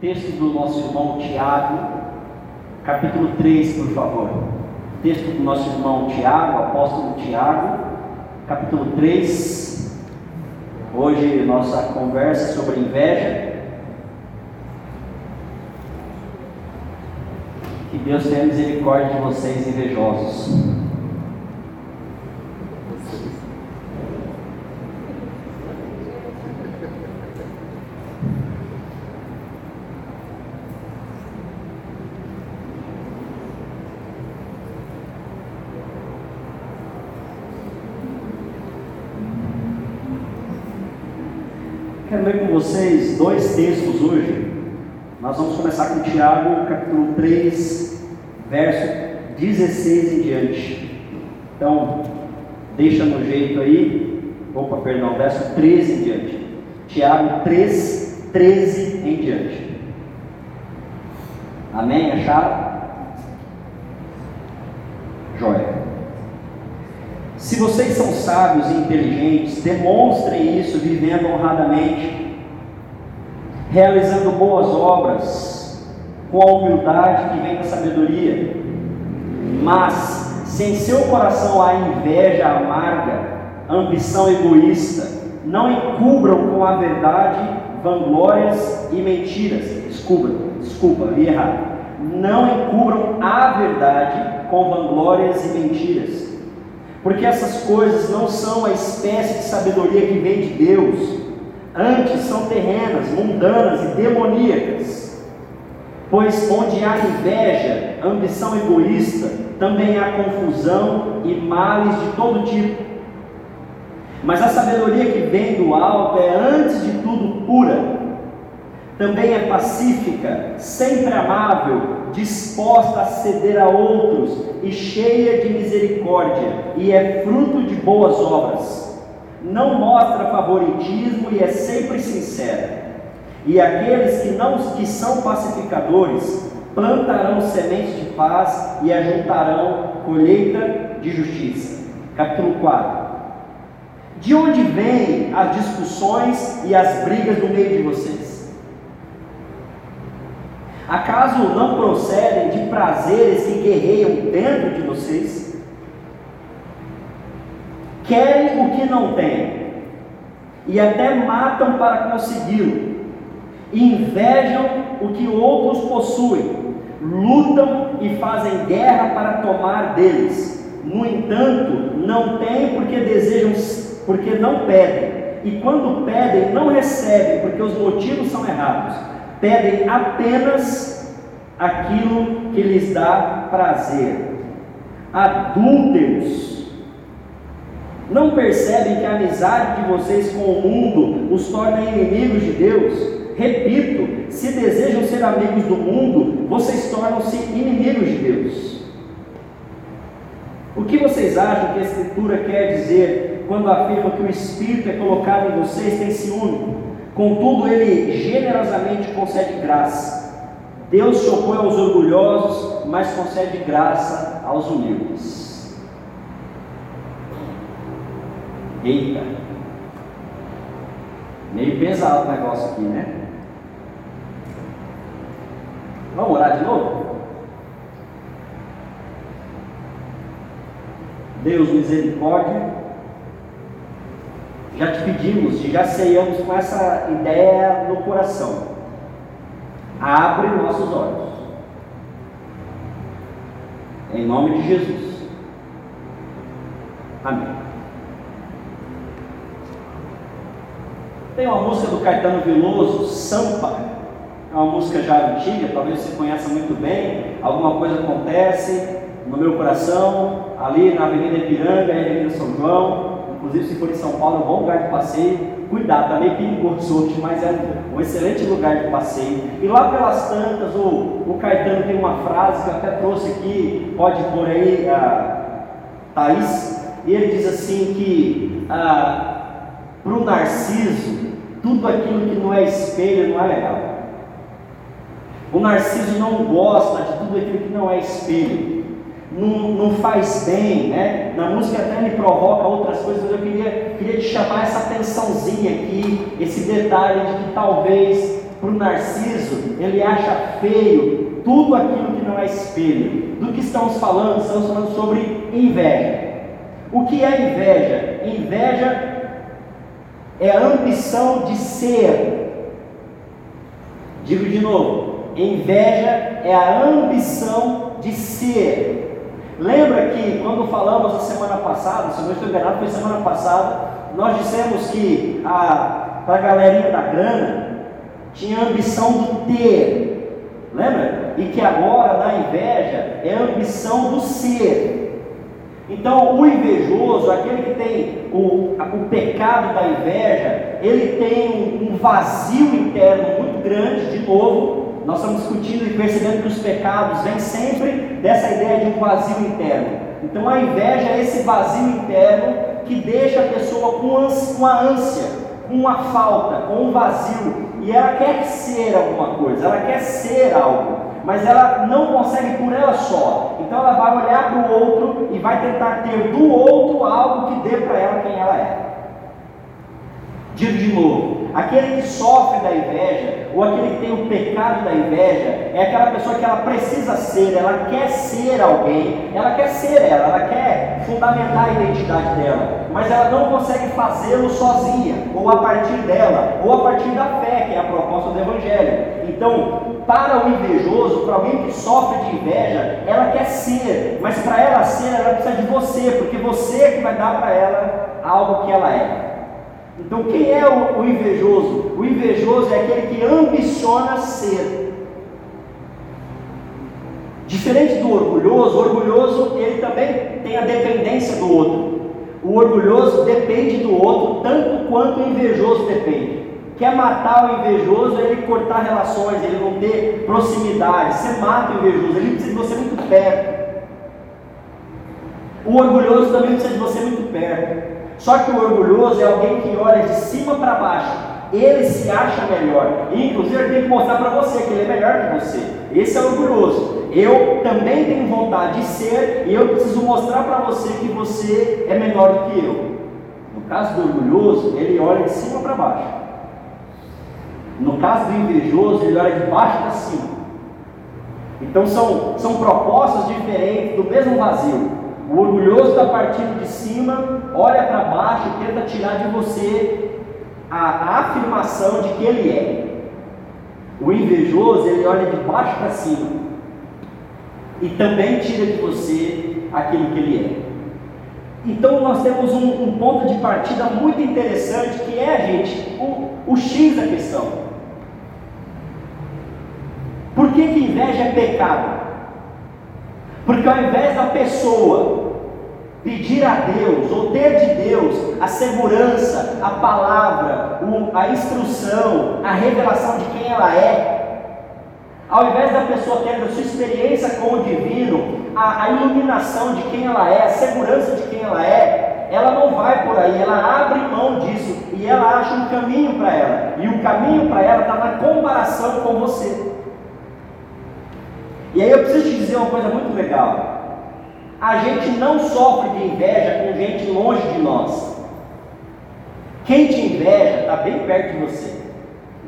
Texto do nosso irmão Tiago, capítulo 3, por favor. Texto do nosso irmão Tiago, apóstolo Tiago, capítulo 3. Hoje nossa conversa sobre inveja. Que Deus tenha misericórdia de vocês invejosos. Ler com vocês dois textos hoje. Nós vamos começar com Tiago, capítulo 3, verso 16 em diante. Então, deixa no jeito aí. Opa, perdão, verso 13 em diante. Tiago 3, 13 em diante. Amém? Acharam? Joia. Se vocês são sábios e inteligentes, demonstrem isso vivendo honradamente, realizando boas obras, com a humildade que vem da sabedoria. Mas, se em seu coração há inveja amarga, ambição egoísta, não encubram com a verdade vanglórias e mentiras. Desculpa, desculpa, li errado. Não encubram a verdade com vanglórias e mentiras porque essas coisas não são a espécie de sabedoria que vem de Deus, antes são terrenas, mundanas e demoníacas. Pois onde há inveja, ambição egoísta, também há confusão e males de todo tipo. Mas a sabedoria que vem do alto é, antes de tudo, pura, também é pacífica, sempre amável, disposta a ceder a outros e cheia de misericórdia, e é fruto de boas obras. Não mostra favoritismo e é sempre sincera. E aqueles que não que são pacificadores plantarão sementes de paz e ajuntarão colheita de justiça. Capítulo 4. De onde vêm as discussões e as brigas no meio de vocês? Acaso não procedem de prazeres que guerreiam dentro de vocês? Querem o que não têm e até matam para consegui-lo. Invejam o que outros possuem, lutam e fazem guerra para tomar deles. No entanto, não têm porque desejam, porque não pedem. E quando pedem, não recebem, porque os motivos são errados pedem apenas aquilo que lhes dá prazer. Adúlteros, não percebem que a amizade de vocês com o mundo os torna inimigos de Deus? Repito, se desejam ser amigos do mundo, vocês tornam-se inimigos de Deus. O que vocês acham que a Escritura quer dizer quando afirma que o Espírito é colocado em vocês tem ciúme? Contudo, ele generosamente concede graça. Deus se opõe aos orgulhosos, mas concede graça aos humildes. Eita! Meio pesado o negócio aqui, né? Vamos orar de novo? Deus, misericórdia já te pedimos já ceiamos com essa ideia no coração. Abre nossos olhos. Em nome de Jesus. Amém. Tem uma música do Caetano Veloso, Sampa. É uma música já antiga, talvez você conheça muito bem. Alguma coisa acontece no meu coração, ali na Avenida Ipiranga, na Avenida São João Inclusive, se for em São Paulo, é um bom lugar de passeio. Cuidado, está meio perigoso mas é um excelente lugar de passeio. E lá pelas tantas, o, o Caetano tem uma frase que eu até trouxe aqui, pode pôr aí, a Thaís, e ele diz assim que para o Narciso, tudo aquilo que não é espelho não é legal. O Narciso não gosta de tudo aquilo que não é espelho não, faz bem, né? Na música até me provoca outras coisas, mas eu queria, queria te chamar essa atençãozinha aqui, esse detalhe de que talvez para o narciso, ele acha feio tudo aquilo que não é espelho. Do que estamos falando? Estamos falando sobre inveja. O que é inveja? Inveja é a ambição de ser. Digo de novo: inveja é a ambição de ser. Lembra que quando falamos a semana passada, se não estou enganado, foi semana passada, nós dissemos que a, a galerinha da grana tinha a ambição do ter, lembra? E que agora na inveja é a ambição do ser. Então, o invejoso, aquele que tem o, o pecado da inveja, ele tem um, um vazio interno muito grande, de novo, nós estamos discutindo e percebendo que os pecados vêm sempre dessa ideia de um vazio interno. Então a inveja é esse vazio interno que deixa a pessoa com uma ânsia, com uma falta, com um vazio, e ela quer ser alguma coisa, ela quer ser algo mas ela não consegue por ela só. Então ela vai olhar para o outro e vai tentar ter do outro algo que dê para ela quem ela é. Digo de novo, aquele que sofre da inveja, ou aquele que tem o pecado da inveja, é aquela pessoa que ela precisa ser, ela quer ser alguém, ela quer ser ela, ela quer fundamentar a identidade dela, mas ela não consegue fazê-lo sozinha, ou a partir dela, ou a partir da fé, que é a proposta do Evangelho. Então, para o invejoso, para alguém que sofre de inveja, ela quer ser, mas para ela ser, ela precisa de você, porque você é que vai dar para ela algo que ela é. Então, quem é o, o invejoso? O invejoso é aquele que ambiciona ser. Diferente do orgulhoso, o orgulhoso ele também tem a dependência do outro. O orgulhoso depende do outro tanto quanto o invejoso depende. Quer matar o invejoso, é ele cortar relações, ele não ter proximidade. Você mata o invejoso, ele precisa de você muito perto. O orgulhoso também precisa de você muito perto. Só que o orgulhoso é alguém que olha de cima para baixo. Ele se acha melhor. E, inclusive, ele tem que mostrar para você que ele é melhor que você. Esse é orgulhoso. Eu também tenho vontade de ser e eu preciso mostrar para você que você é melhor do que eu. No caso do orgulhoso, ele olha de cima para baixo. No caso do invejoso, ele olha de baixo para cima. Então são, são propostas diferentes do mesmo vazio. O orgulhoso está partindo de cima, olha para baixo e tenta tirar de você a, afirmação de que ele é. O invejoso, ele olha de baixo para cima e também tira de você aquilo que ele é. Então nós temos um, um ponto de partida muito interessante que é, gente, o, o X da questão. Por que, que inveja é pecado? Porque ao invés da pessoa pedir a Deus, ou ter de Deus a segurança, a palavra, a instrução, a revelação de quem ela é, ao invés da pessoa ter a sua experiência com o divino, a, a iluminação de quem ela é, a segurança de quem ela é, ela não vai por aí, ela abre mão disso e ela acha um caminho para ela, e o caminho para ela está na comparação com você. E aí eu preciso te dizer uma coisa muito legal. A gente não sofre de inveja com gente longe de nós. Quem te inveja está bem perto de você.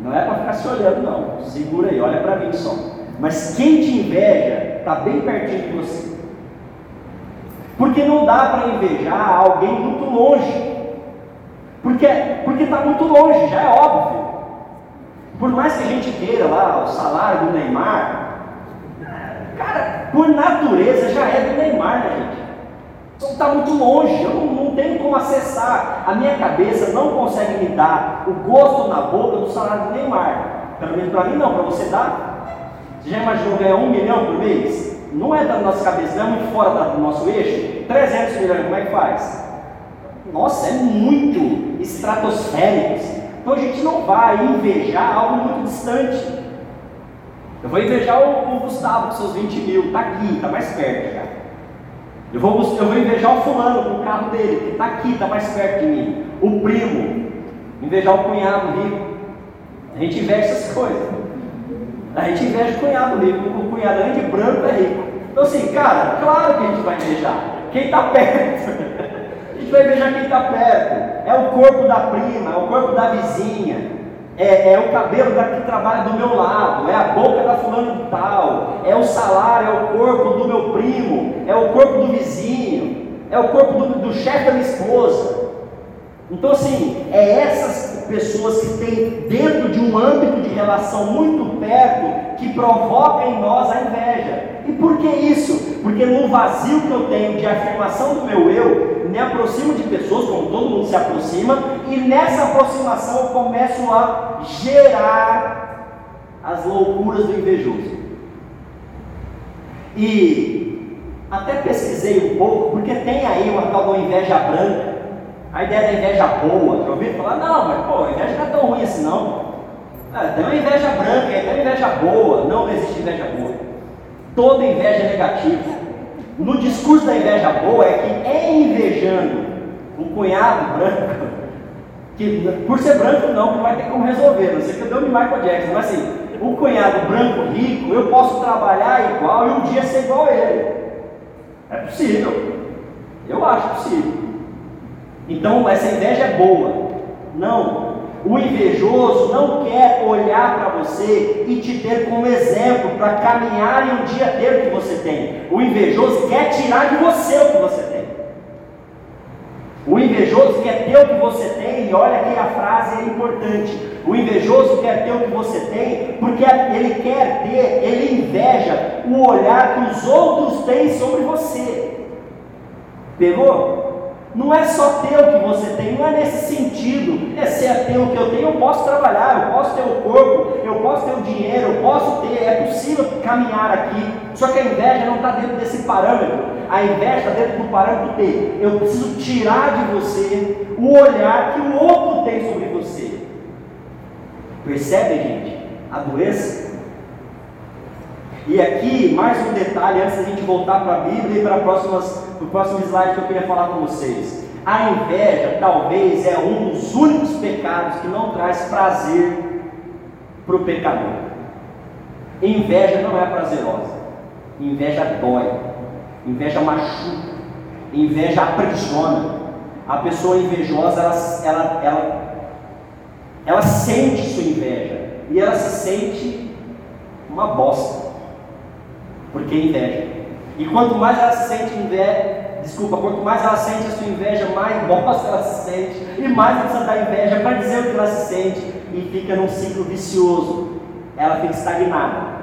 Não é para ficar se olhando, não. Segura aí, olha para mim só. Mas quem te inveja está bem pertinho de você. Porque não dá para invejar alguém muito longe. Porque está muito longe, já é óbvio. Por mais que a gente queira lá o salário do Neymar, Cara, por natureza já é do Neymar, né, gente? Então está muito longe, eu não, não, tenho como acessar. A minha cabeça não consegue me dar o gosto na boca do salário do Neymar. Pelo menos para mim não, para você dá. Você já imaginou ganhar um milhão por mês? Não é da nossa cabeça, não é muito fora do nosso eixo. 300 milhões, como é que faz? Nossa, é muito estratosférico. Então a gente não vai invejar algo muito distante. Eu vou invejar o, o Gustavo com seus 20 mil, está aqui, está mais perto já. Eu vou, eu vou invejar o fulano com o carro dele, que está aqui, está mais perto de mim. O primo, invejar o cunhado rico. A gente inveja essas coisas. A gente inveja o cunhado rico, o cunhado além de branco é rico. Então assim, cara, claro que a gente vai invejar. Quem está perto. a gente vai invejar quem está perto. É o corpo da prima, é o corpo da vizinha. É, é, o cabelo da que trabalha do meu lado, é a boca da fulana de tal, é o salário, é o corpo do meu primo, é o corpo do vizinho, é o corpo do, do chefe da minha esposa. Então, assim, é essas pessoas que têm dentro de um âmbito de relação muito perto que provoca em nós a inveja. E por que isso? Porque no vazio que eu tenho de afirmação do meu eu, me aproximo de pessoas, como todo mundo se aproxima, e nessa aproximação eu começo a gerar as loucuras do invejoso. E até pesquisei um pouco, porque tem aí uma tal da inveja branca, a ideia da inveja boa. Já ouviram falar? Não, mas pô, a inveja não é tão ruim assim não. Ah, tem uma inveja branca, tem uma inveja boa. Não existe inveja boa. Toda inveja é negativa. No discurso da inveja boa é que é invejando um cunhado branco, que por ser branco não, não vai ter como resolver, não sei que eu deu de Michael Jackson, mas assim, o cunhado branco rico, eu posso trabalhar igual e um dia ser igual a ele. É possível. Eu acho possível. Então essa inveja é boa. Não. O invejoso não quer olhar para você e te ter como exemplo para caminhar e um dia ter o que você tem. O invejoso quer tirar de você o que você tem. O invejoso quer ter o que você tem, e olha que a frase é importante. O invejoso quer ter o que você tem, porque ele quer ter, ele inveja o olhar que os outros têm sobre você. Pegou? Não é só ter o que você tem, não é nesse sentido. É se é ter o que eu tenho, eu posso trabalhar, eu posso ter o corpo, eu posso ter o dinheiro, eu posso ter, é possível caminhar aqui. Só que a inveja não está dentro desse parâmetro. A inveja está dentro do parâmetro de eu preciso tirar de você o olhar que o outro tem sobre você. Percebe, gente? A doença e aqui, mais um detalhe, antes da gente voltar para a Bíblia e para, o próximo slide que eu queria falar com vocês. A inveja talvez é um dos únicos pecados que não traz prazer para o pecador. Inveja não é prazerosa. Inveja dói. Inveja machuca. Inveja aprisiona. A pessoa invejosa, ela, ela, ela, ela sente sua inveja. E ela se sente uma bosta porque inveja. E quanto mais ela se sente inveja, desculpa, quanto mais ela sente a sua inveja, mais bosta ela se sente, e mais precisa dar inveja para dizer o que ela se sente, e fica num ciclo vicioso. Ela fica estagnada.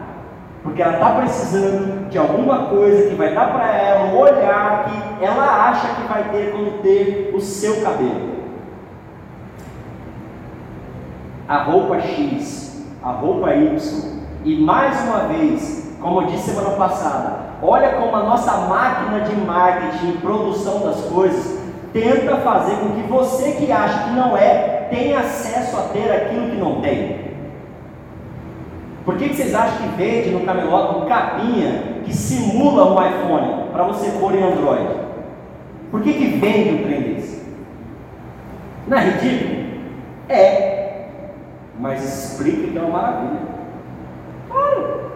Porque ela está precisando de alguma coisa que vai dar para ela um olhar que ela acha que vai ter quando ter o seu cabelo. A roupa X, a roupa Y, e mais uma vez como eu disse semana passada, olha como a nossa máquina de marketing e produção das coisas tenta fazer com que você que acha que não é, tenha acesso a ter aquilo que não tem. Por que, que vocês acham que vende no camelot um capinha que simula um iPhone para você pôr em Android? Por que, que vende um trem desse? Não é ridículo? É, mas explica que é uma maravilha. Claro.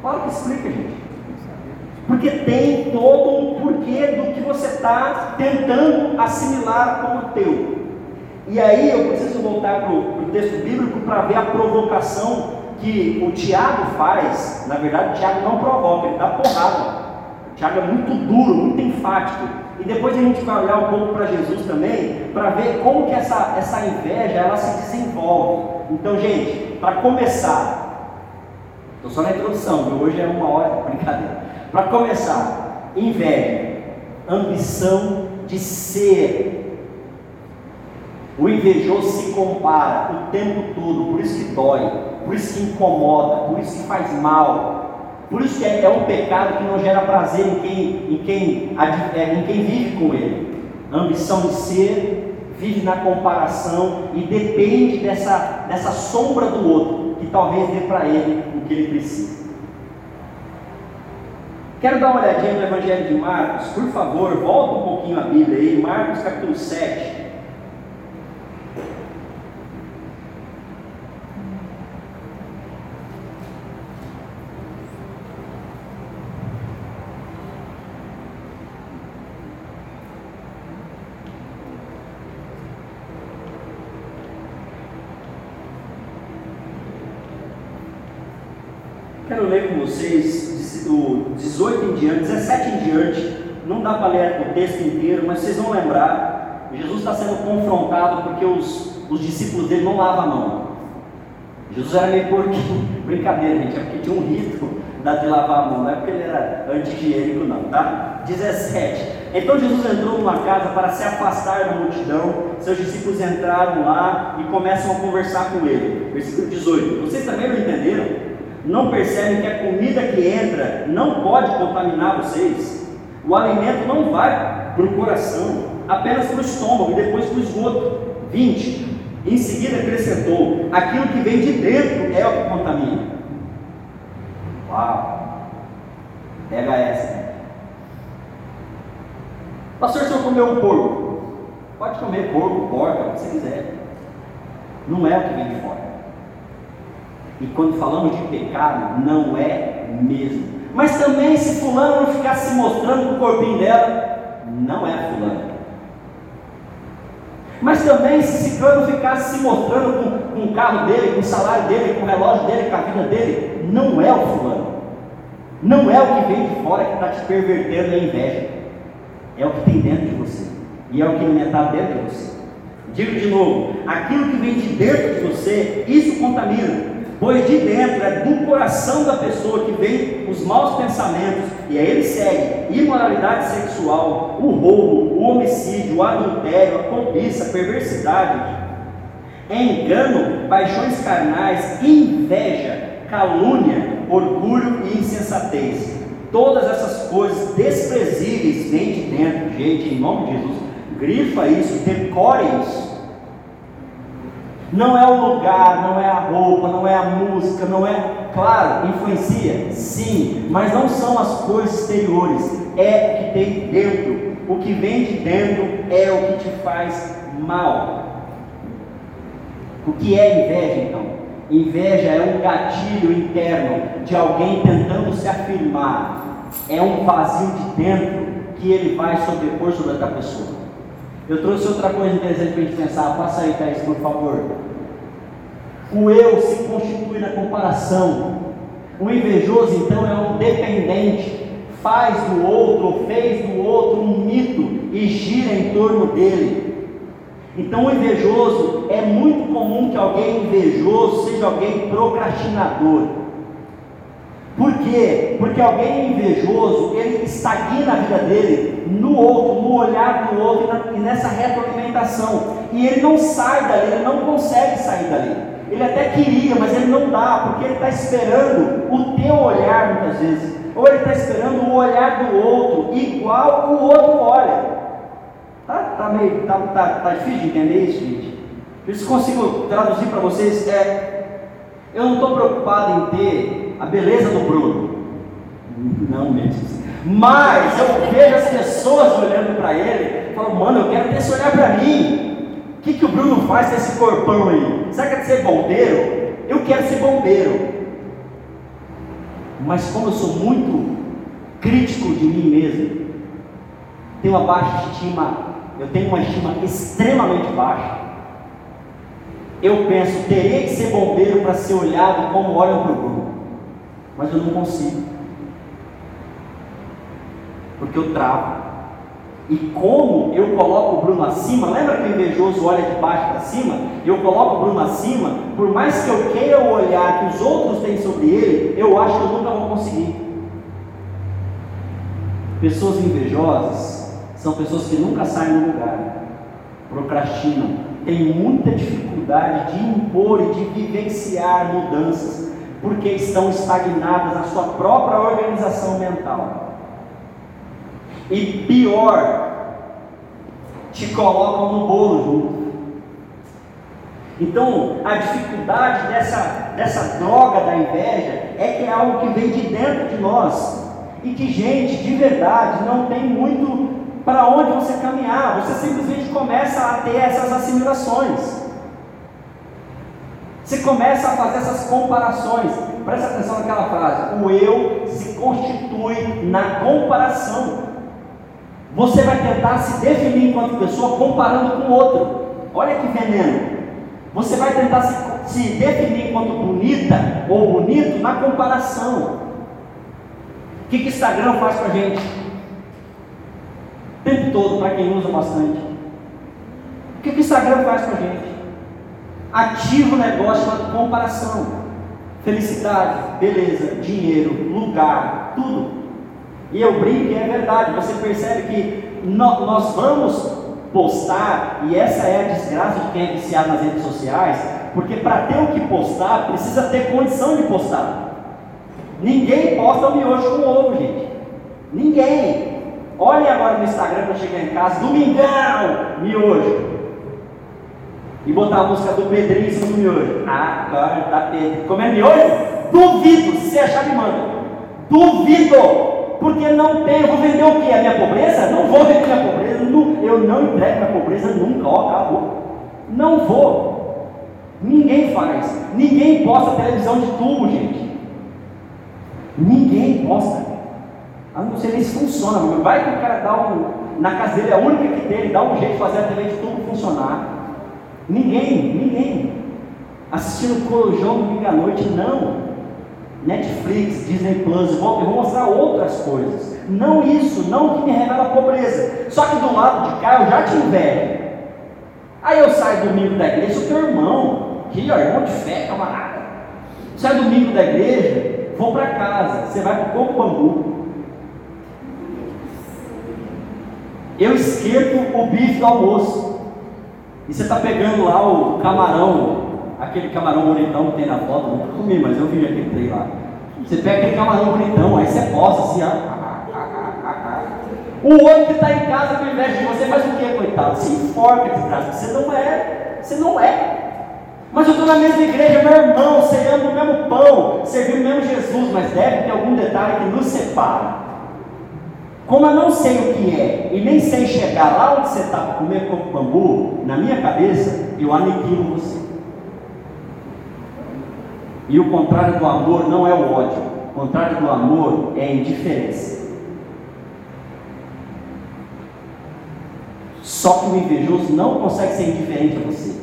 Claro que explica, gente. Porque tem todo um porquê do que você está tentando assimilar como teu. E aí eu preciso voltar para o texto bíblico para ver a provocação que o Tiago faz. Na verdade, o Tiago não provoca, ele dá porrada. O Tiago é muito duro, muito enfático. E depois a gente vai olhar um pouco para Jesus também, para ver como que essa, essa inveja ela se desenvolve. Então, gente, para começar, Estou só na introdução, viu? hoje é uma hora de brincadeira. Para começar, inveja, ambição de ser. O invejoso se compara o tempo todo, por isso que dói, por isso que incomoda, por isso que faz mal, por isso que é, é um pecado que não gera prazer em quem, em quem, é, em quem vive com ele. Ambição de ser, vive na comparação e depende dessa, dessa sombra do outro, que talvez dê para ele que ele precisa. Quero dar uma olhadinha no Evangelho de Marcos, por favor, volta um pouquinho a Bíblia aí, Marcos capítulo 7. quero ler com vocês do 18 em diante, 17 em diante. Não dá para ler o texto inteiro, mas vocês vão lembrar. Jesus está sendo confrontado porque os, os discípulos dele não lavam a mão. Jesus era meio porquinho, brincadeira, gente, é porque tinha um rito de lavar a mão, não é porque ele era anti-higiênico, não, tá? 17. Então Jesus entrou numa casa para se afastar da multidão. Seus discípulos entraram lá e começam a conversar com ele. Versículo 18. Vocês também não entenderam? Não percebem que a comida que entra não pode contaminar vocês? O alimento não vai para o coração, apenas para o estômago e depois para o esgoto. 20. Em seguida acrescentou: aquilo que vem de dentro é o que contamina. Uau! Pega essa. Pastor, se eu comer um porco, pode comer porco, porca, o que você quiser. Não é o que vem de fora. E quando falamos de pecado, não é mesmo. Mas também se fulano não ficar se mostrando com o corpinho dela, não é fulano. Mas também se ciclano ficasse se mostrando com, com o carro dele, com o salário dele, com o relógio dele, com a vida dele, não é o fulano. Não é o que vem de fora que está te pervertendo a inveja é o que tem dentro de você, e é o que está dentro de você. Digo de novo: aquilo que vem de dentro de você, isso contamina, pois de dentro é do coração da pessoa que vem os maus pensamentos, e aí ele segue: imoralidade sexual, o roubo, o homicídio, o adultério, a cobiça, a perversidade, engano, paixões carnais, inveja, calúnia, orgulho e insensatez. Todas essas coisas desprezíveis vêm de dentro, gente, em nome de Jesus. Grifa isso, decore isso. Não é o lugar, não é a roupa, não é a música, não é. Claro, influencia, sim, mas não são as coisas exteriores, é o que tem dentro. O que vem de dentro é o que te faz mal. O que é inveja então? Inveja é um gatilho interno de alguém tentando se afirmar. É um vazio de dentro que ele vai sobrepor sobre outra pessoa. Eu trouxe outra coisa interessante para a gente pensar. Passa aí, Thaís, por favor. O eu se constitui na comparação. O invejoso, então, é um dependente. Faz do outro, ou fez do outro um mito e gira em torno dele. Então, o invejoso é muito comum que alguém invejoso seja alguém procrastinador. Por quê? Porque alguém invejoso, ele estagna a vida dele no outro, no olhar do outro e nessa retroalimentação. E ele não sai dali, ele não consegue sair dali. Ele até queria, mas ele não dá, porque ele está esperando o teu olhar muitas vezes. Ou ele está esperando o olhar do outro, igual o outro olha. Tá, tá meio, tá, tá, tá difícil de entender isso, gente? Isso consigo traduzir para vocês é, eu não estou preocupado em ter a beleza do Bruno. Não mesmo. Mas eu vejo as pessoas olhando para ele falo, mano, eu quero ter esse olhar para mim. O que, que o Bruno faz com esse corpão aí? Será que é de ser bombeiro? Eu quero ser bombeiro. Mas como eu sou muito crítico de mim mesmo, tenho uma baixa estima eu tenho uma estima extremamente baixa. Eu penso, teria que ser bombeiro para ser olhado como olham para o Bruno, mas eu não consigo, porque eu travo. E como eu coloco o Bruno acima, lembra que o invejoso olha de baixo para cima? Eu coloco o Bruno acima, por mais que eu queira o olhar que os outros têm sobre ele, eu acho que eu nunca vou conseguir. Pessoas invejosas são pessoas que nunca saem do lugar, procrastinam, têm muita dificuldade de impor e de vivenciar mudanças, porque estão estagnadas na sua própria organização mental. E pior, te colocam no bolo junto. Então, a dificuldade dessa, dessa droga da inveja é que é algo que vem de dentro de nós. E que, gente, de verdade, não tem muito para onde você caminhar, você simplesmente começa a ter essas assimilações. Você começa a fazer essas comparações. Presta atenção naquela frase: o eu se constitui na comparação. Você vai tentar se definir enquanto pessoa comparando com o outro. Olha que veneno. Você vai tentar se, se definir enquanto bonita ou bonito na comparação. O que, que Instagram faz com a gente? O tempo todo, para quem usa bastante. O que, que Instagram faz com a gente? Ativa o negócio de comparação. Felicidade, beleza, dinheiro, lugar, tudo. E eu brinco, é verdade. Você percebe que nós vamos postar, e essa é a desgraça de quem é viciado nas redes sociais, porque para ter o que postar, precisa ter condição de postar. Ninguém posta o miojo com ovo, gente. Ninguém. Olhem agora no Instagram para chegar em casa, domingão, miojo. E botar a música do Pedrinho em cima do miojo. Acorda, Pedro. Como é miojo? Duvido, se achar, me manda. Duvido. Porque não tem, eu vou vender o quê? A minha pobreza? Não vou vender minha pobreza, eu não entrego minha pobreza nunca, ó, acabou. Não vou. Ninguém faz. Ninguém posta televisão de tubo, gente. Ninguém posta. Eu não sei nem se funciona, vai que o cara dá um. Na casa dele é a única que tem, ele dá um jeito de fazer a TV de tubo funcionar. Ninguém, ninguém. Assistindo o Corujão domingo à noite, não. Netflix, Disney Plus, eu vou, mostrar outras coisas. Não isso, não que me revela a pobreza. Só que do lado de cá eu já te invejo. Aí eu saio domingo da igreja, sou teu irmão, que ó, irmão de fé, camarada. Saio domingo da igreja, vou para casa, você vai para o Coco Bambu. Eu esquento o bife do almoço. E você está pegando lá o camarão aquele camarão bonitão que tem na foto, nunca comi, mas eu vi aquele trem lá. Você pega aquele camarão bonitão, aí você posta assim, ó. O outro que está em casa com inveja de você faz o quê, coitado? Se enforca graça, você não é, você não é. Mas eu estou na mesma igreja, meu irmão, ceando o mesmo pão, servindo o mesmo Jesus, mas deve ter algum detalhe que nos separa. Como eu não sei o que é e nem sei chegar lá onde você está para comer coco bambu, na minha cabeça, eu aniquilo você. E o contrário do amor não é o ódio, o contrário do amor é a indiferença. Só que o invejoso não consegue ser indiferente a você.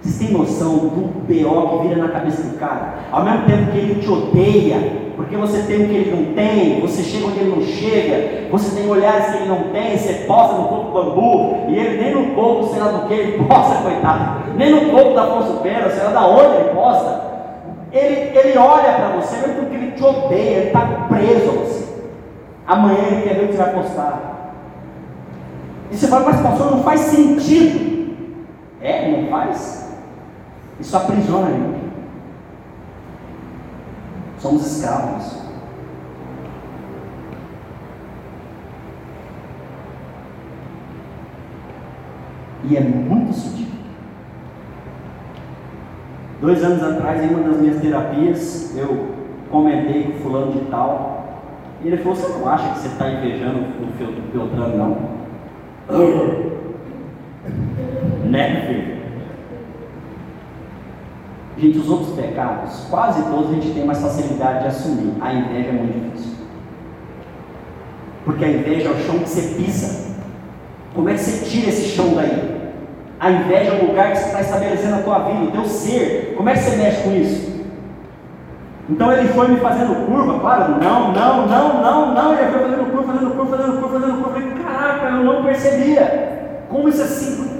Vocês têm noção do BO que vira na cabeça do cara? Ao mesmo tempo que ele te odeia, porque você tem o que ele não tem, você chega onde ele não chega, você tem olhares que ele não tem, você posta no corpo bambu, e ele nem no corpo, sei lá do que, ele posta, coitado, nem no corpo da Afonso Pena, sei lá da onde ele posta. Ele, ele olha para você, mesmo porque ele te odeia, ele está preso a você. Amanhã ele quer ver o que você vai postar. E você fala, mas pastor, não faz sentido. É, não faz? Isso aprisiona gente. Somos escravos. E é muito sutil. Dois anos atrás, em uma das minhas terapias, eu comentei com fulano de tal, e ele falou, você não acha que você está invejando o Beltrano, não? né, filho? Gente, os outros pecados, quase todos a gente tem mais facilidade de assumir. A inveja é muito difícil. Porque a inveja é o chão que você pisa. Como é que você tira esse chão daí? A inveja é o lugar que você está estabelecendo a tua vida, o teu ser. Como é que você mexe com isso? Então ele foi me fazendo curva, claro, não, não, não, não, não, ele foi fazendo curva, fazendo curva, fazendo curva, fazendo curva. Caraca, eu não percebia. Como isso é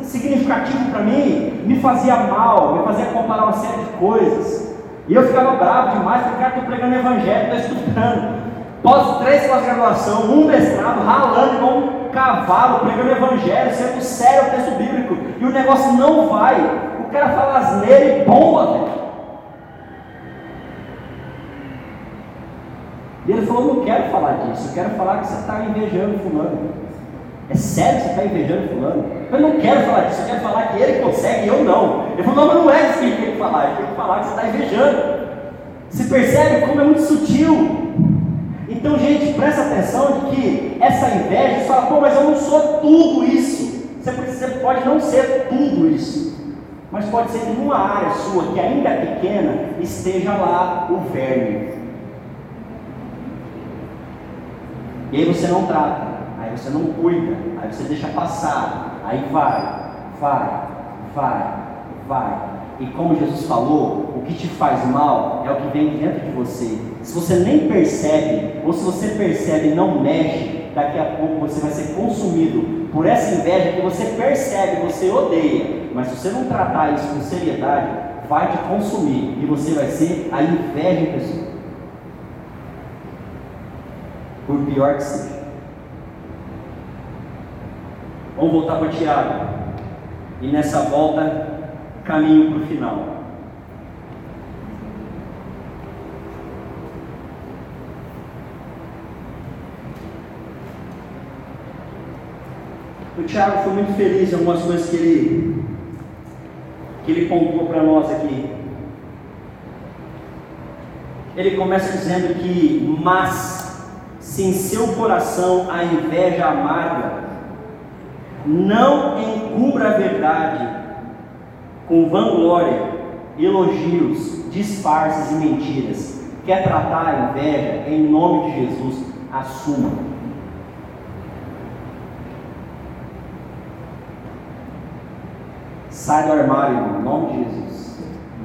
significativo para mim, me fazia mal, me fazia comparar uma série de coisas. E eu ficava bravo demais, porque cara, estou pregando evangelho, estou estudando. Pós três pós-graduação, um mestrado, ralando igual um cavalo, pregando evangelho, sendo sério o texto bíblico, e o negócio não vai. O cara fala asneira e bomba, velho. E ele falou: Não quero falar disso, eu quero falar que você está invejando Fulano. É sério que você está invejando Fulano? Eu não quero falar disso, eu quero falar que ele consegue e eu não. Ele falou: Não, mas não é isso que ele tem que falar, ele tem que falar que você está invejando. Se percebe como é muito sutil. Então, gente, presta atenção de que essa inveja, você fala, pô, mas eu não sou tudo isso. Você, você pode não ser tudo isso. Mas pode ser que numa área sua, que ainda é pequena, esteja lá o verme. E aí você não trata, aí você não cuida, aí você deixa passar, aí vai, vai, vai, vai. E como Jesus falou, o que te faz mal é o que vem dentro de você. Se você nem percebe, ou se você percebe e não mexe, daqui a pouco você vai ser consumido por essa inveja que você percebe, você odeia. Mas se você não tratar isso com seriedade, vai te consumir e você vai ser a inveja em pessoa. Por pior que seja. Vamos voltar para Tiago. E nessa volta, caminho para o final. O Tiago foi muito feliz em algumas coisas que ele, que ele pontuou para nós aqui. Ele começa dizendo que, mas se em seu coração a inveja amarga, não encubra a verdade com vanglória, elogios, disfarces e mentiras. Quer tratar a inveja em nome de Jesus, assuma. Sai do armário, em nome de Jesus.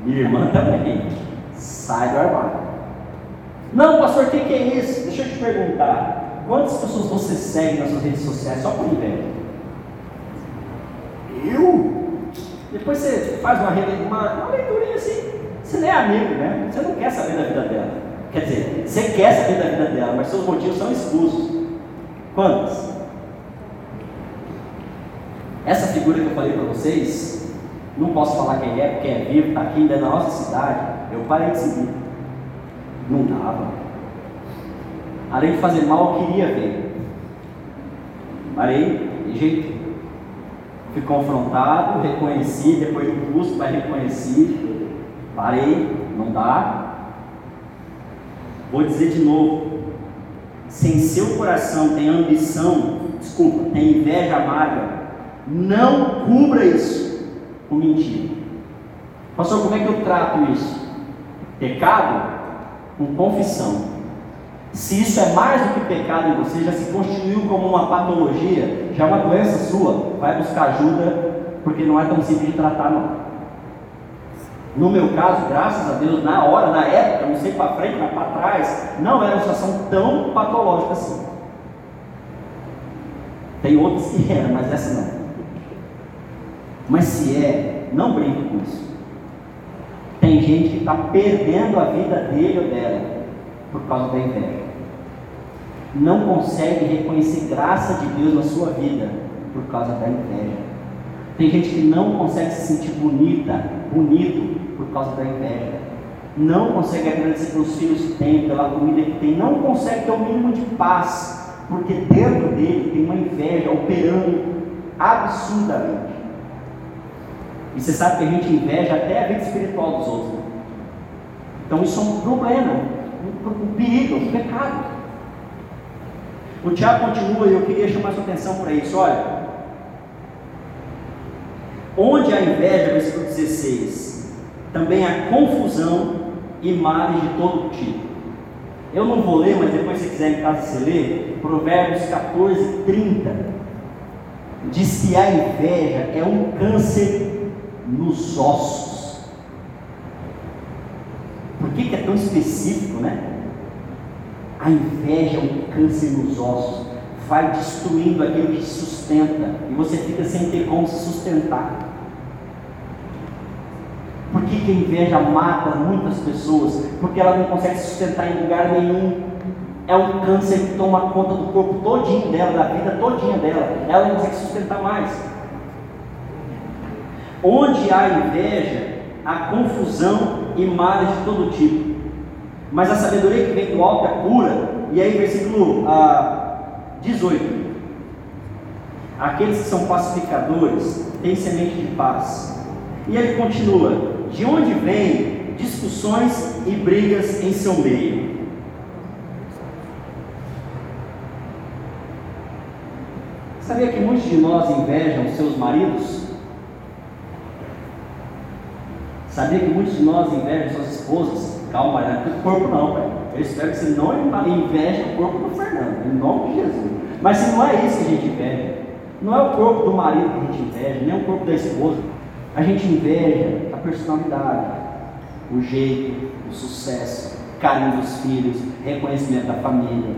Minha irmã também. Sai do armário. Não, pastor, o que, que é isso? Deixa eu te perguntar. Quantas pessoas você segue nas suas redes sociais só por inveja? Eu? Depois você faz uma, uma, uma leiturinha assim. Você nem é amigo, né? Você não quer saber da vida dela. Quer dizer, você quer saber da vida dela, mas seus motivos são escusos. Quantas? Essa figura que eu falei para vocês, não posso falar quem é, porque é vivo, está aqui ainda na nossa cidade. Eu parei de seguir. Não dava. Além de fazer mal, eu queria ver. Parei, de jeito. Fui confrontado, reconheci, depois do curso, vai reconheci. Parei, não dá. Vou dizer de novo. Se em seu coração tem ambição, desculpa, tem inveja amarga, não cubra isso com mentira. Pastor, como é que eu trato isso? Pecado? Com confissão. Se isso é mais do que pecado em você, já se constituiu como uma patologia, já é uma doença sua, vai buscar ajuda, porque não é tão simples de tratar, não. No meu caso, graças a Deus, na hora, na época, não sei para frente, mas para trás, não era uma situação tão patológica assim. Tem outras que eram, mas essa não. Mas se é, não brinque com isso. Tem gente que está perdendo a vida dele ou dela por causa da inveja. Não consegue reconhecer graça de Deus na sua vida por causa da inveja. Tem gente que não consegue se sentir bonita, bonito por causa da inveja. Não consegue agradecer pelos filhos que tem, pela comida que tem, não consegue ter o mínimo de paz, porque dentro dele tem uma inveja operando absurdamente. E você sabe que a gente inveja até a vida espiritual dos outros. Né? Então isso é um problema, um, um perigo, um pecado. O Tiago continua e eu queria chamar sua atenção para isso. Olha, onde a inveja, versículo 16, também há confusão e males de todo tipo. Eu não vou ler, mas depois se quiser em casa você lê, Provérbios 14, 30. Diz que a inveja é um câncer nos ossos. Por que, que é tão específico, né? A inveja é um câncer nos ossos, vai destruindo aquilo que sustenta, e você fica sem ter como se sustentar. Por que, que a inveja mata muitas pessoas? Porque ela não consegue se sustentar em lugar nenhum. É um câncer que toma conta do corpo todinho dela, da vida todinha dela. Ela não consegue sustentar mais. Onde há inveja, há confusão e males de todo tipo. Mas a sabedoria que vem do alto é pura. E aí, versículo ah, 18: Aqueles que são pacificadores têm semente de paz. E ele continua: De onde vêm discussões e brigas em seu meio? Sabia que muitos de nós invejam seus maridos? Sabia que muitos de nós invejam suas esposas? Calma, não é o corpo não, pai. Eu espero que você não inveje o corpo do Fernando, em nome de Jesus. Mas se não é isso que a gente inveja, não é o corpo do marido que a gente inveja, nem o corpo da esposa. A gente inveja a personalidade, o jeito, o sucesso, carinho dos filhos, reconhecimento da família,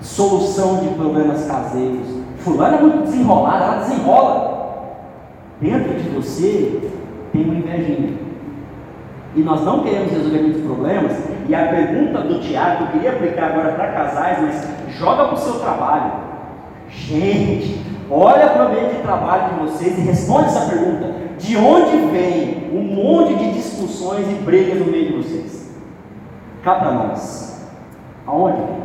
solução de problemas caseiros. Fulano é muito desenrolado, ela desenrola. Dentro de você tem uma invejinha. E nós não queremos resolver muitos problemas. E a pergunta do Tiago, eu queria aplicar agora para casais, mas joga para o seu trabalho. Gente, olha para o ambiente de trabalho de vocês e responde essa pergunta: de onde vem um monte de discussões e brigas no meio de vocês? Cá para nós. Aonde vem?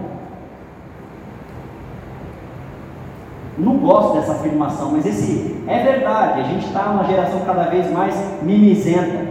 Não gosto dessa afirmação, mas esse é verdade. A gente está numa geração cada vez mais mimizenta.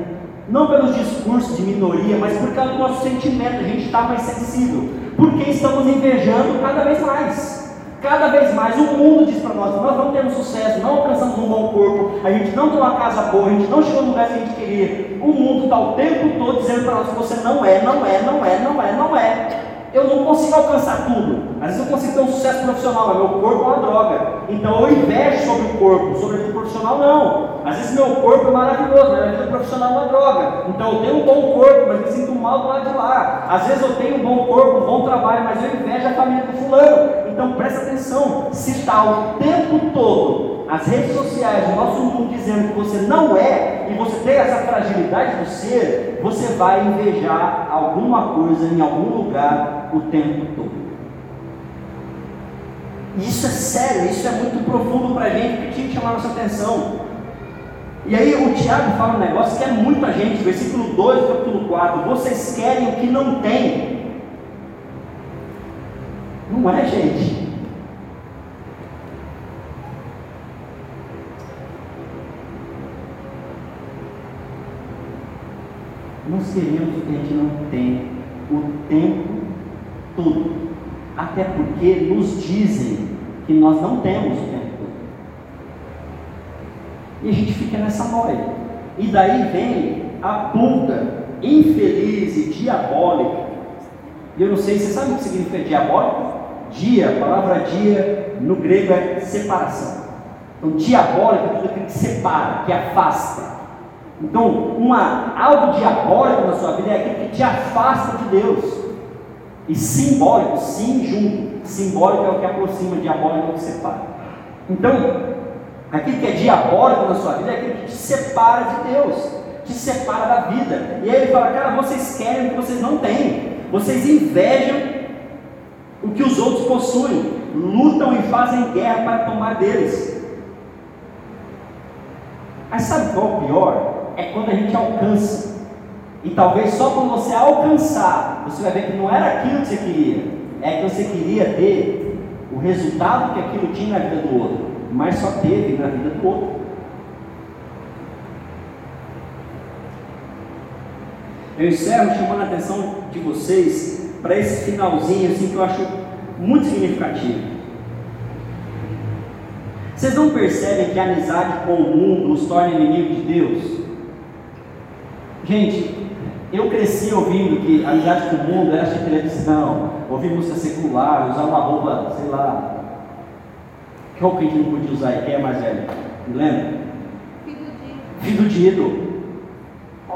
Não pelos discursos de minoria, mas por causa do nosso sentimento. A gente está mais sensível. Porque estamos invejando cada vez mais. Cada vez mais o mundo diz para nós: nós não temos sucesso, não alcançamos um bom corpo, a gente não tem uma casa boa, a gente não chegou no lugar que a gente queria. O mundo está o tempo todo dizendo para nós: você não é, não é, não é, não é, não é. Eu não consigo alcançar tudo. Às vezes eu consigo ter um sucesso profissional, mas meu corpo é uma droga. Então eu invejo sobre o corpo, sobre a vida profissional não. Às vezes meu corpo é maravilhoso, mas a vida profissional é uma droga. Então eu tenho um bom corpo, mas me sinto mal do lado de lá. Às vezes eu tenho um bom corpo, um bom trabalho, mas eu invejo a família do fulano. Então presta atenção, se está o tempo todo as redes sociais, o nosso mundo dizendo que você não é, e você tem essa fragilidade do ser, você vai invejar alguma coisa em algum lugar o tempo todo. Isso é sério, isso é muito profundo para a gente, que tinha que chamar nossa atenção. E aí o Tiago fala um negócio que é muita gente, versículo 2, capítulo 4, vocês querem o que não tem, não é, gente? Nós queremos o que a gente não tem o tempo todo. Até porque nos dizem que nós não temos o tempo todo. E a gente fica nessa noia. E daí vem a pulga infeliz e diabólica. E eu não sei, você sabe o que significa diabólico? Dia, a palavra dia no grego é separação. Então, diabólico é tudo aquilo que separa, que afasta. Então, uma, algo diabólico na sua vida é aquilo que te afasta de Deus. E simbólico, sim, junto. Simbólico é o que aproxima, diabólico é o que separa. Então, aquilo que é diabólico na sua vida é aquilo que te separa de Deus, te separa da vida. E aí ele fala, cara, vocês querem o que vocês não têm. Vocês invejam o que os outros possuem, lutam e fazem guerra para tomar deles. Mas sabe qual é o pior? É quando a gente alcança. E talvez só quando você alcançar, você vai ver que não era aquilo que você queria, é que você queria ter o resultado que aquilo tinha na vida do outro, mas só teve na vida do outro. Eu encerro chamando a atenção de vocês para esse finalzinho assim que eu acho muito significativo. Vocês não percebem que a amizade com o mundo os torna inimigo de Deus? Gente, eu cresci ouvindo que a amizade com o mundo era assistir televisão, ouvir música secular, usar uma roupa, sei lá. Que roupa que a gente não podia usar? Quem é mais velho? Lembra? Fido Dido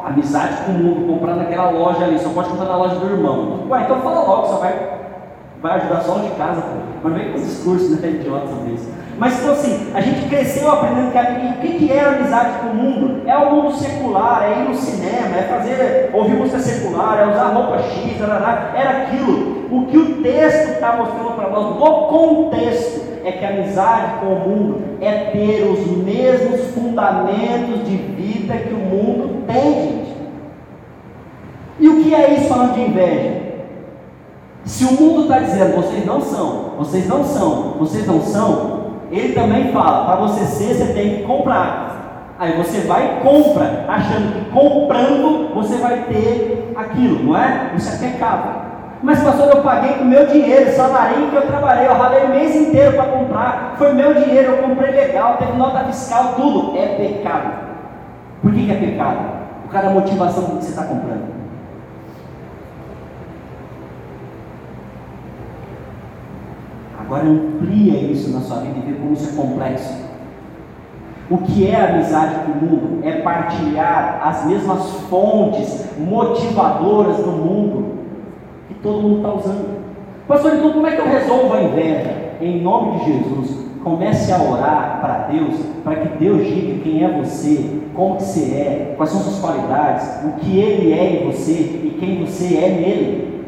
amizade com o mundo, comprar naquela loja ali, só pode comprar na loja do irmão. Ué, então fala logo, só vai, vai ajudar só de casa, pô. Mas vem com discurso, né, idiota sobre isso. Mas então assim, a gente cresceu aprendendo que a, o que, que é amizade com o mundo? É o mundo secular, é ir no cinema, é fazer, ouvir música secular, é usar roupa X, era aquilo. O que o texto está mostrando para nós, no contexto, é que a amizade com o mundo é ter os mesmos fundamentos de vida que o mundo tem, gente. E o que é isso falando de inveja? Se o mundo está dizendo vocês não são, vocês não são, vocês não são, ele também fala, para você ser, você tem que comprar. Aí você vai e compra, achando que comprando você vai ter aquilo, não é? Isso é pecado. Mas, pastor, eu paguei com meu dinheiro, salarinho que eu trabalhei, eu ralei o mês inteiro para comprar. Foi meu dinheiro, eu comprei legal, teve nota fiscal, tudo. É pecado. Por que, que é pecado? Por causa da motivação que você está comprando. Agora amplia isso na sua vida e vê como isso é complexo. O que é amizade com o mundo? É partilhar as mesmas fontes motivadoras do mundo que todo mundo está usando. Pastor, então como é que eu resolvo a inveja? Em nome de Jesus, comece a orar para Deus, para que Deus diga quem é você, como que você é, quais são suas qualidades, o que Ele é em você e quem você é nele.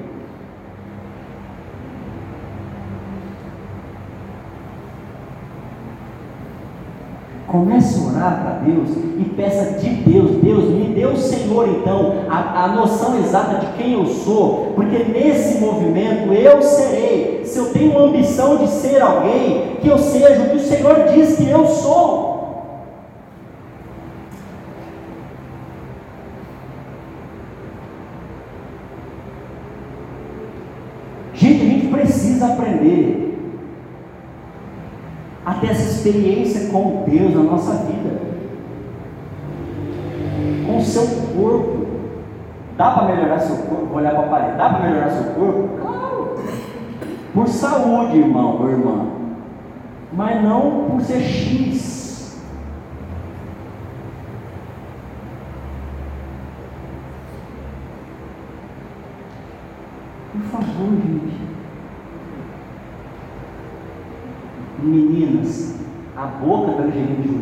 Comece a orar para Deus e peça de Deus, Deus me dê o Senhor então a, a noção exata de quem eu sou, porque nesse movimento eu serei. Se eu tenho ambição de ser alguém, que eu seja o que o Senhor diz que eu sou. Gente, a gente precisa aprender a ter essa experiência com Deus na nossa vida, com o seu corpo. Dá para melhorar seu corpo? Olhar para a parede. Dá para melhorar seu corpo? Claro. Por saúde, irmão ou irmã. Mas não por ser X. Por favor, gente. Meninas, a boca da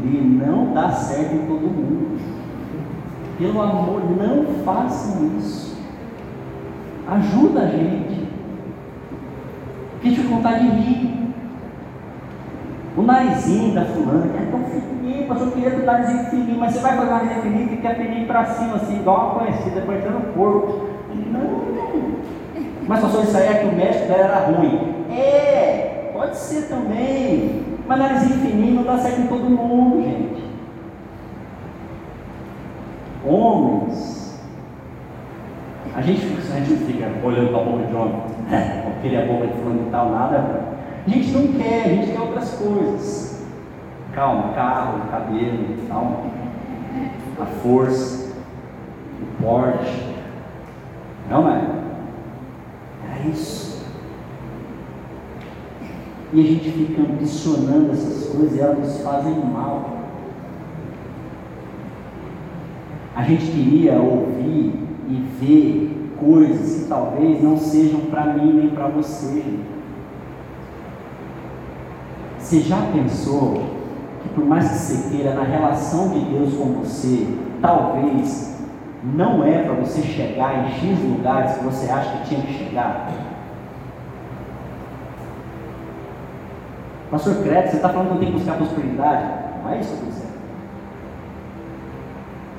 Jolie não dá certo em todo mundo. Pelo amor, não façam isso. Ajuda a gente. Quem te contar de mim? O narizinho da fulana é tão fininho, mas eu queria que o narizinho fininho, mas você vai fazer o narizinho fininho e fica fininho para cima, assim, igual uma conhecida, parecendo um porco. Não. Mas pastor, isso aí é que o médico dela era ruim. É, Pode ser também. Mas narizinho fininho não dá certo em todo mundo, gente. Homens. A gente a gente fica olhando para a boca de homem. Queria a boca de fulano e tal, nada. A gente não quer, a gente quer outras coisas. Calma, carro, cabelo, calma. A força, o porte. Não é? É isso. E a gente fica ambicionando essas coisas e elas nos fazem mal. A gente queria ouvir e ver coisas que talvez não sejam para mim nem para você. Você já pensou que por mais que você queira na relação de Deus com você, talvez não é para você chegar em X lugares que você acha que tinha que chegar? Pastor Credo, você está falando que eu tenho que buscar prosperidade? Não é isso que eu estou dizendo.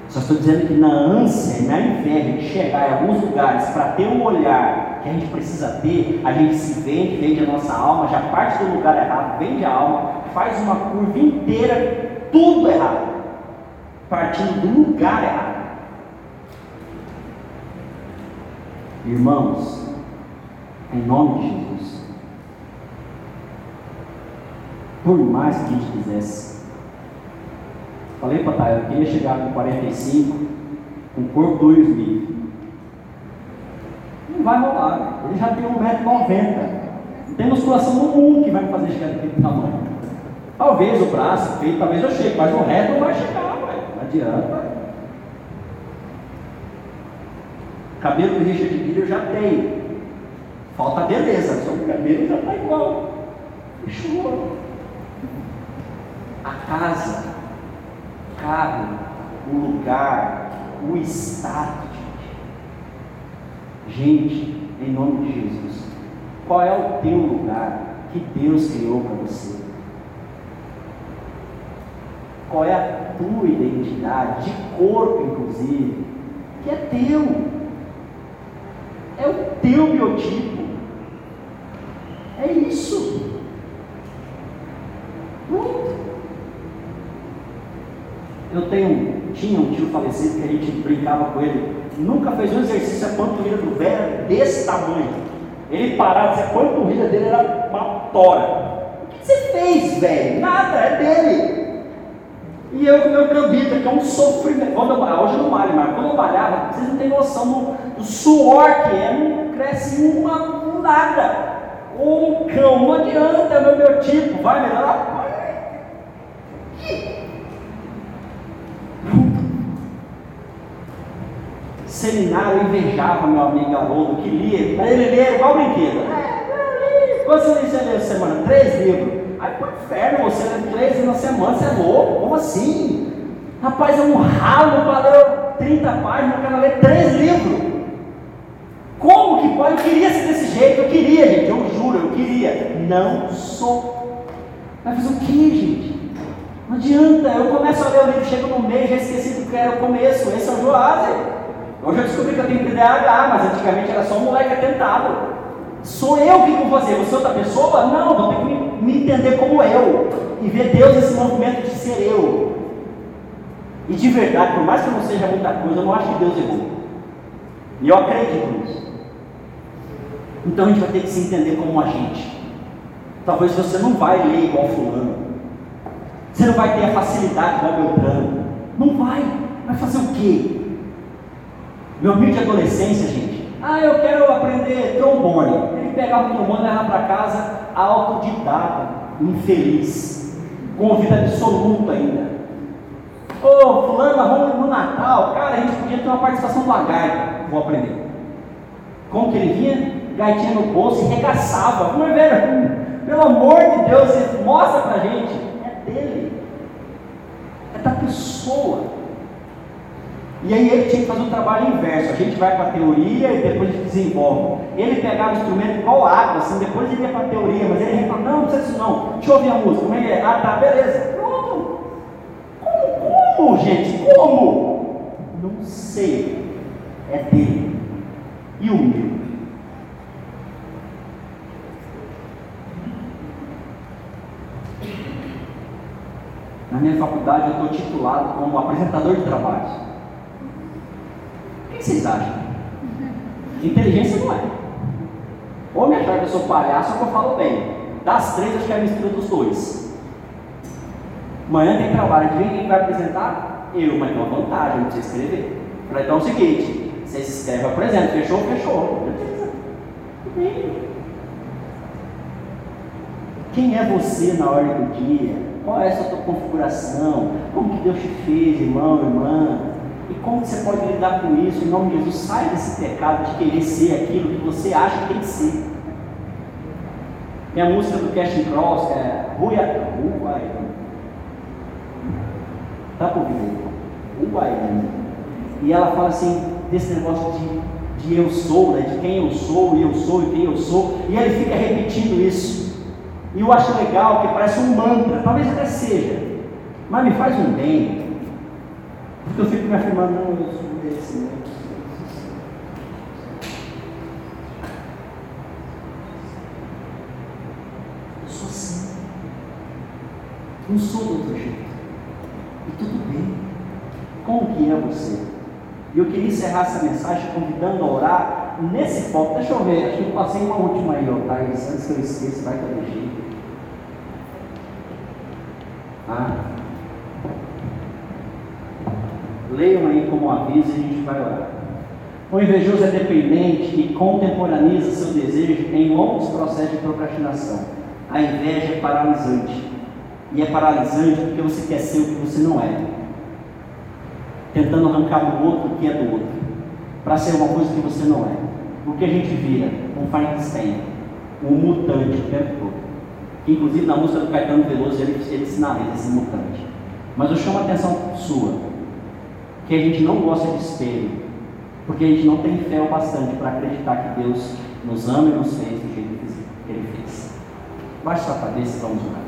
Só estou dizendo que na ânsia na inveja de chegar em alguns lugares para ter um olhar que a gente precisa ter, a gente se vende, vende a nossa alma, já parte do lugar errado, vende a alma, faz uma curva inteira, tudo errado, partindo do lugar errado. Irmãos, em nome de Jesus, por mais que a gente quisesse. Falei para Thay, eu queria chegar com 45, com corpo 2000. Não vai rolar, ele já tem 1,90m. Não tem musculação no mundo que vai me fazer chegar daquele tamanho. Talvez o braço, feito, talvez eu chegue, mas o resto não vai chegar, ué. não adianta. Cabelo do Richard Gere eu já tenho. Falta beleza, só que o cabelo já está igual. Fechou a casa, o carro, o lugar, o status. Gente, em nome de Jesus, qual é o teu lugar que Deus criou para você? Qual é a tua identidade, de corpo inclusive, que é teu? É o teu biotipo. É isso. Eu tenho, tinha um tio falecido que a gente brincava com ele, nunca fez um exercício, a panturrilha do velho desse tamanho. Ele parava, a panturrilha dele era uma tora. O que você fez, velho? Nada, é dele. E eu com meu cambita, que é um sofrimento. Quando eu, hoje eu não malho, mas quando eu malhava, vocês não têm noção do, do suor que é, não cresce uma, nada. Um cão, não adianta, meu, meu tipo, vai melhorar. Seminário, eu invejava meu amigo Haroldo, que lia, para ele ler igual brinquedo. É, Quantos livros você leu semana? Três livros. Aí pro inferno, você lê três na semana, você é louco, como assim? Rapaz, é um ralo para ler 30 páginas, eu quero ler três livros. Como que pode? Eu queria ser desse jeito, eu queria, gente, eu juro, eu queria. Não sou. Mas fazer o que, gente? Não adianta, eu começo a ler o livro, chego no meio, já esqueci do que era o começo. Esse é o Joás. Hoje eu descobri que eu tenho TDAH, mas antigamente era só um moleque atentado. Sou eu que vou fazer, você é outra pessoa? Não, vou ter que me, entender como eu. E ver Deus nesse movimento de ser eu. E de verdade, por mais que não seja muita coisa, eu não acho que Deus errou. E eu acredito nisso. Então a gente vai ter que se entender como a gente. Talvez você não vai ler igual fulano. Você não vai ter a facilidade igual Beltrano. Não vai. Vai fazer o quê? Meu amigo de adolescência, gente. Ah, eu quero aprender trombone. Ele pegava o trombone e levava para casa autodidata, infeliz, com vida absoluta ainda. Ô, oh, fulano, vamos no Natal, cara, a gente podia ter uma participação do gaita. Vou aprender. Como que ele vinha? Gaitinha no bolso e regaçava. Mas, velho, pelo amor de Deus, mostra pra gente. É dele. É da pessoa. E aí ele tinha que fazer um trabalho inverso. A gente vai para a teoria e depois a gente desenvolve. Ele pegava o instrumento igual água, assim, depois ele ia para a teoria, mas ele reclamava, não, não precisa disso não. Deixa eu ouvir a música. Como é que é? Ah, tá, beleza. Pronto. Como, como, gente? Como? Não sei. É dele. E o meu? Na minha faculdade eu estou titulado como apresentador de trabalhos que vocês acham? Inteligência não é. Ou me achar que eu sou palhaço ou que eu falo bem. Das três, acho que é a mistura dos dois. Amanhã tem trabalho, quem vai apresentar? Eu, mas tem uma vantagem, não precisa escrever. Falei, então é o seguinte, vocês escrevem, apresentam, fechou, fechou. Quem é você na ordem do dia? Qual é a sua configuração? Como que Deus te fez, irmão, irmã? E como você pode lidar com isso? Em nome de Jesus, sai desse pecado de querer ser aquilo que você acha que tem que ser. Tem a música do Cash Cross, que é Ruia, Ruai. Tá por vir? Ruai. E ela fala assim, desse negócio de, de eu sou, né? de quem eu sou, e eu sou, e quem eu sou. E ele fica repetindo isso. E eu acho legal, que parece um mantra, talvez até seja. Mas me faz um bem, porque eu fico me afirmando, não, eu sou desse, né? Eu sou assim. Não sou do outro jeito. E tudo bem. Como que é você? E eu queria encerrar essa mensagem convidando a orar nesse foco. Deixa eu ver, acho que eu passei uma última aí, ó, Thaís, antes que eu esqueça, vai que eu. Ah. Leiam aí como aviso e a gente vai orar. O invejoso é dependente e contemporaniza seu desejo em longos processos de procrastinação. A inveja é paralisante. E é paralisante porque você quer ser o que você não é. Tentando arrancar do outro o que é do outro. Para ser uma coisa que você não é. O que a gente vira? Um Frankenstein. Um mutante o tempo todo. Que inclusive na música do Caetano Veloso ele, ele sinaliza esse mutante. Mas eu chamo a atenção sua que a gente não gosta de espelho, porque a gente não tem fé o bastante para acreditar que Deus nos ama e nos fez do jeito que Ele fez. Baixe sua cabeça e vamos orar.